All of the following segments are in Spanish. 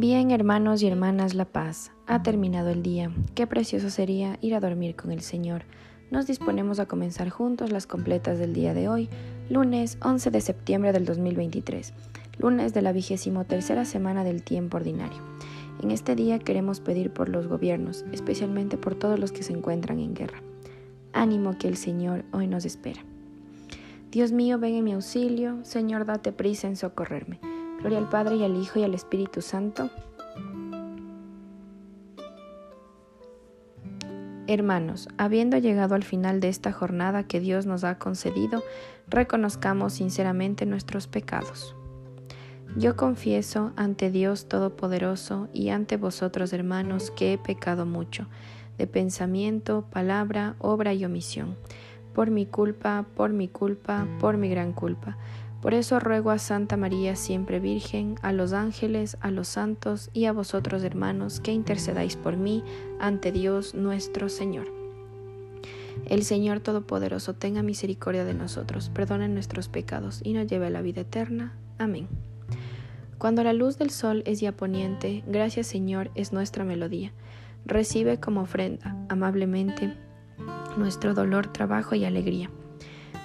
Bien, hermanos y hermanas, la paz. Ha terminado el día. Qué precioso sería ir a dormir con el Señor. Nos disponemos a comenzar juntos las completas del día de hoy, lunes 11 de septiembre del 2023, lunes de la vigésimo tercera semana del tiempo ordinario. En este día queremos pedir por los gobiernos, especialmente por todos los que se encuentran en guerra. Ánimo que el Señor hoy nos espera. Dios mío, ven en mi auxilio, Señor, date prisa en socorrerme. Gloria al Padre y al Hijo y al Espíritu Santo. Hermanos, habiendo llegado al final de esta jornada que Dios nos ha concedido, reconozcamos sinceramente nuestros pecados. Yo confieso ante Dios Todopoderoso y ante vosotros, hermanos, que he pecado mucho, de pensamiento, palabra, obra y omisión, por mi culpa, por mi culpa, por mi gran culpa. Por eso ruego a Santa María siempre Virgen, a los ángeles, a los santos y a vosotros hermanos, que intercedáis por mí ante Dios nuestro Señor. El Señor Todopoderoso tenga misericordia de nosotros, perdone nuestros pecados y nos lleve a la vida eterna. Amén. Cuando la luz del sol es ya poniente, gracias Señor es nuestra melodía. Recibe como ofrenda amablemente nuestro dolor, trabajo y alegría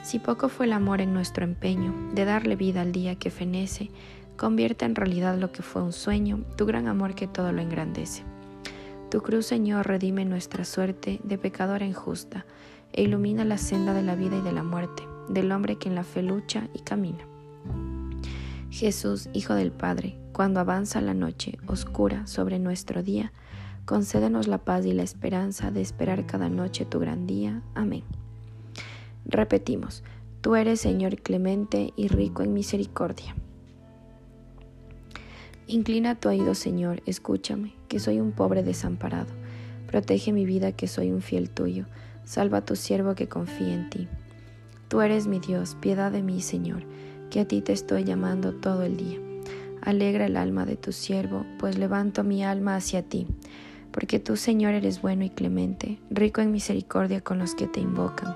si poco fue el amor en nuestro empeño de darle vida al día que fenece, convierte en realidad lo que fue un sueño, tu gran amor que todo lo engrandece. Tu cruz, Señor, redime nuestra suerte de pecadora injusta e ilumina la senda de la vida y de la muerte, del hombre que en la fe lucha y camina. Jesús, Hijo del Padre, cuando avanza la noche oscura sobre nuestro día, concédenos la paz y la esperanza de esperar cada noche tu gran día. Amén. Repetimos, tú eres Señor clemente y rico en misericordia. Inclina tu oído, Señor, escúchame, que soy un pobre desamparado. Protege mi vida, que soy un fiel tuyo. Salva a tu siervo que confía en ti. Tú eres mi Dios, piedad de mí, Señor, que a ti te estoy llamando todo el día. Alegra el alma de tu siervo, pues levanto mi alma hacia ti. Porque tú, Señor, eres bueno y clemente, rico en misericordia con los que te invocan.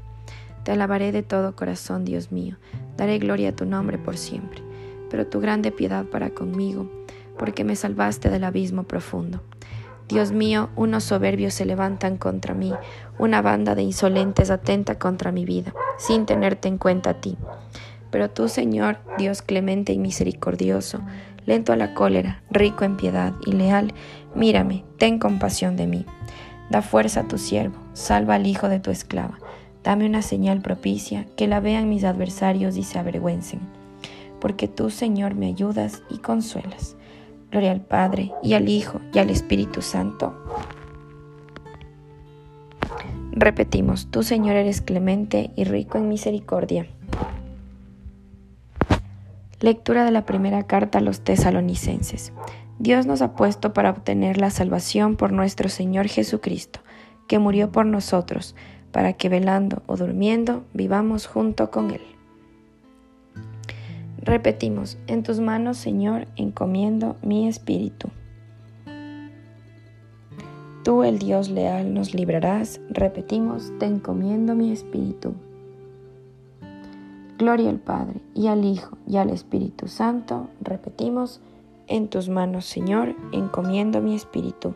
Te alabaré de todo corazón, Dios mío, daré gloria a tu nombre por siempre. Pero tu grande piedad para conmigo, porque me salvaste del abismo profundo. Dios mío, unos soberbios se levantan contra mí, una banda de insolentes atenta contra mi vida, sin tenerte en cuenta a ti. Pero tú, Señor, Dios clemente y misericordioso, lento a la cólera, rico en piedad y leal, mírame, ten compasión de mí. Da fuerza a tu siervo, salva al hijo de tu esclava Dame una señal propicia, que la vean mis adversarios y se avergüencen, porque tú, Señor, me ayudas y consuelas. Gloria al Padre, y al Hijo, y al Espíritu Santo. Repetimos, tú, Señor, eres clemente y rico en misericordia. Lectura de la primera carta a los tesalonicenses. Dios nos ha puesto para obtener la salvación por nuestro Señor Jesucristo, que murió por nosotros, para que velando o durmiendo vivamos junto con Él. Repetimos, en tus manos, Señor, encomiendo mi espíritu. Tú, el Dios leal, nos librarás. Repetimos, te encomiendo mi espíritu. Gloria al Padre, y al Hijo, y al Espíritu Santo. Repetimos, en tus manos, Señor, encomiendo mi espíritu.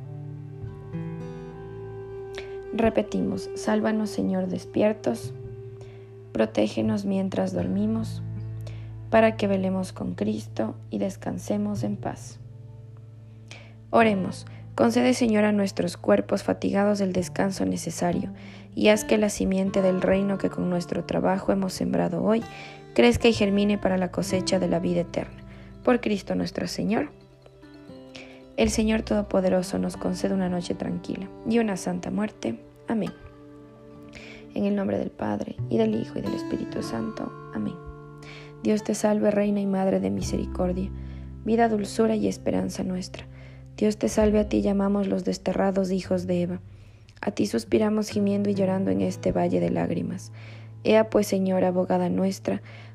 Repetimos, sálvanos Señor despiertos, protégenos mientras dormimos, para que velemos con Cristo y descansemos en paz. Oremos. Concede, Señor, a nuestros cuerpos fatigados el descanso necesario, y haz que la simiente del reino que con nuestro trabajo hemos sembrado hoy crezca y germine para la cosecha de la vida eterna. Por Cristo nuestro Señor. El Señor Todopoderoso nos concede una noche tranquila y una santa muerte. Amén. En el nombre del Padre, y del Hijo, y del Espíritu Santo. Amén. Dios te salve, Reina y Madre de Misericordia, vida, dulzura y esperanza nuestra. Dios te salve, a ti llamamos los desterrados hijos de Eva. A ti suspiramos gimiendo y llorando en este valle de lágrimas. Ea pues, Señora, abogada nuestra,